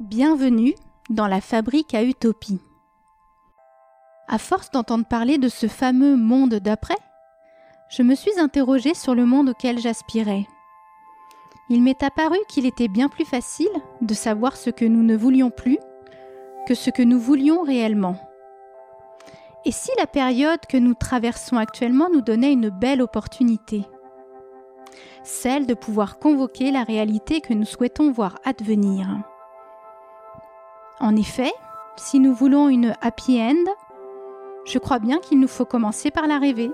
Bienvenue dans la fabrique à utopie. À force d'entendre parler de ce fameux monde d'après, je me suis interrogée sur le monde auquel j'aspirais. Il m'est apparu qu'il était bien plus facile de savoir ce que nous ne voulions plus que ce que nous voulions réellement. Et si la période que nous traversons actuellement nous donnait une belle opportunité? Celle de pouvoir convoquer la réalité que nous souhaitons voir advenir. En effet, si nous voulons une happy end, je crois bien qu'il nous faut commencer par la rêver.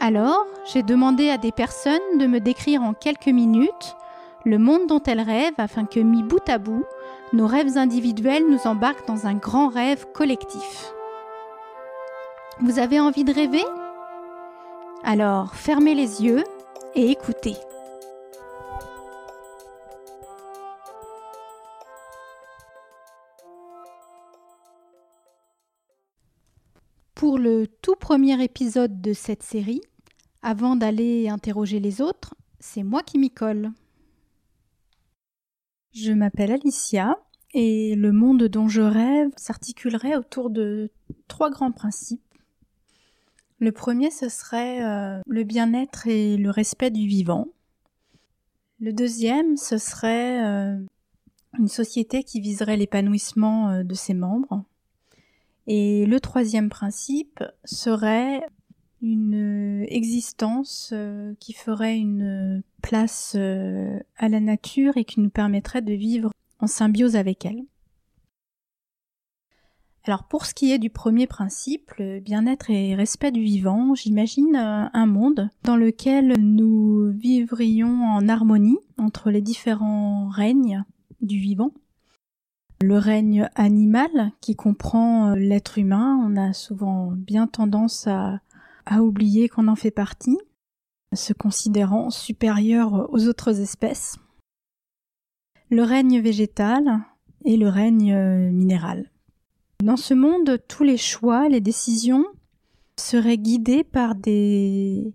Alors, j'ai demandé à des personnes de me décrire en quelques minutes le monde dont elles rêvent afin que, mis bout à bout, nos rêves individuels nous embarquent dans un grand rêve collectif. Vous avez envie de rêver? Alors, fermez les yeux et écoutez. Pour le tout premier épisode de cette série, avant d'aller interroger les autres, c'est moi qui m'y colle. Je m'appelle Alicia et le monde dont je rêve s'articulerait autour de trois grands principes. Le premier, ce serait euh, le bien-être et le respect du vivant. Le deuxième, ce serait euh, une société qui viserait l'épanouissement euh, de ses membres. Et le troisième principe serait une existence euh, qui ferait une place euh, à la nature et qui nous permettrait de vivre en symbiose avec elle. Alors pour ce qui est du premier principe, le bien-être et respect du vivant, j'imagine euh, un monde dans lequel nous vivrions en harmonie entre les différents règnes du vivant le règne animal qui comprend euh, l'être humain, on a souvent bien tendance à, oublier qu'on en fait partie, se considérant supérieur aux autres espèces. Le règne végétal et le règne euh, minéral. Dans ce monde, tous les choix, les décisions seraient guidés par des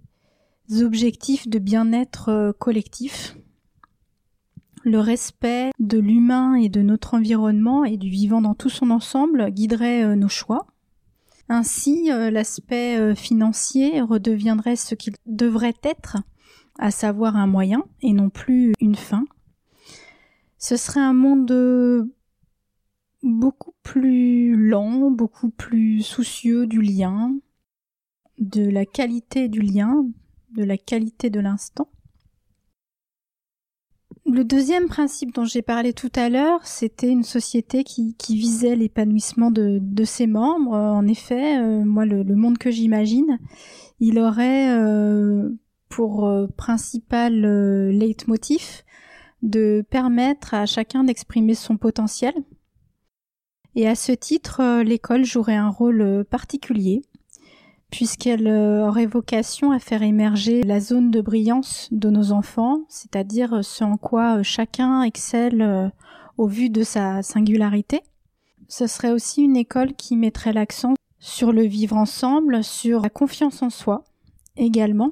objectifs de bien-être euh, collectif le respect de l'humain et de notre environnement et du vivant dans tout son ensemble guiderait euh, nos choix. Ainsi, euh, l'aspect euh, financier redeviendrait ce qu'il devrait être, à savoir un moyen et non plus une fin. Ce serait un monde beaucoup plus lent, beaucoup plus soucieux du lien, de la qualité du lien, de la qualité de l'instant. Le deuxième principe dont j'ai parlé tout à l'heure, c'était une société qui, visait l'épanouissement de, ses membres. En effet, euh, moi, le, monde que j'imagine, il aurait euh, pour euh, principal leitmotiv de permettre à chacun d'exprimer son potentiel. Et à ce titre, l'école jouerait un rôle particulier puisqu'elle euh, aurait vocation à faire émerger la zone de brillance de nos enfants, c'est-à-dire ce en quoi euh, chacun excelle euh, au vu de sa singularité. Ce serait aussi une école qui mettrait l'accent sur le vivre ensemble, sur la confiance en soi également.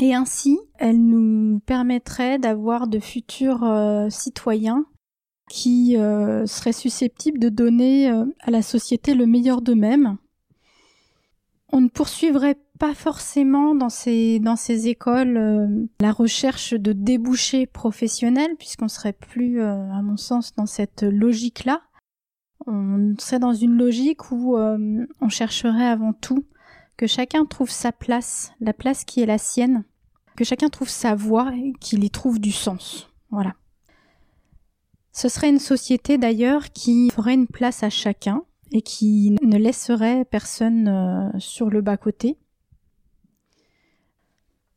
Et ainsi, elle nous permettrait d'avoir de futurs citoyens qui seraient susceptibles de donner à la société le meilleur d'eux-mêmes, on ne poursuivrait pas forcément dans ces dans ces écoles euh, la recherche de débouchés professionnels puisqu'on serait plus euh, à mon sens dans cette logique là on serait dans une logique où euh, on chercherait avant tout que chacun trouve sa place la place qui est la sienne que chacun trouve sa voie et qu'il y trouve du sens. Voilà. Ce serait une société d'ailleurs qui ferait une place à chacun et qui ne laisserait personne euh, sur le bas-côté.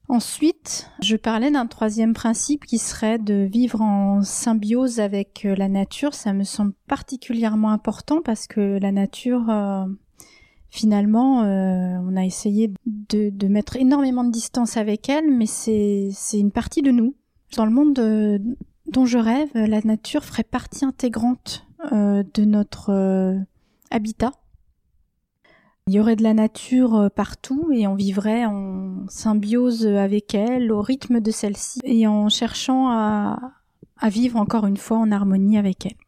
Ensuite, je parlais d'un troisième principe qui serait de vivre en symbiose avec euh, la nature. Ça me semble particulièrement important parce que la nature, euh, finalement, on a essayé de, de, mettre énormément de distance avec elle, mais c'est une partie de nous. Dans le monde dont je rêve, la nature ferait partie intégrante de notre habitat. Il y aurait de la nature euh, partout et on vivrait en symbiose avec elle, au rythme de celle-ci, et en cherchant à vivre encore une fois en harmonie avec elle.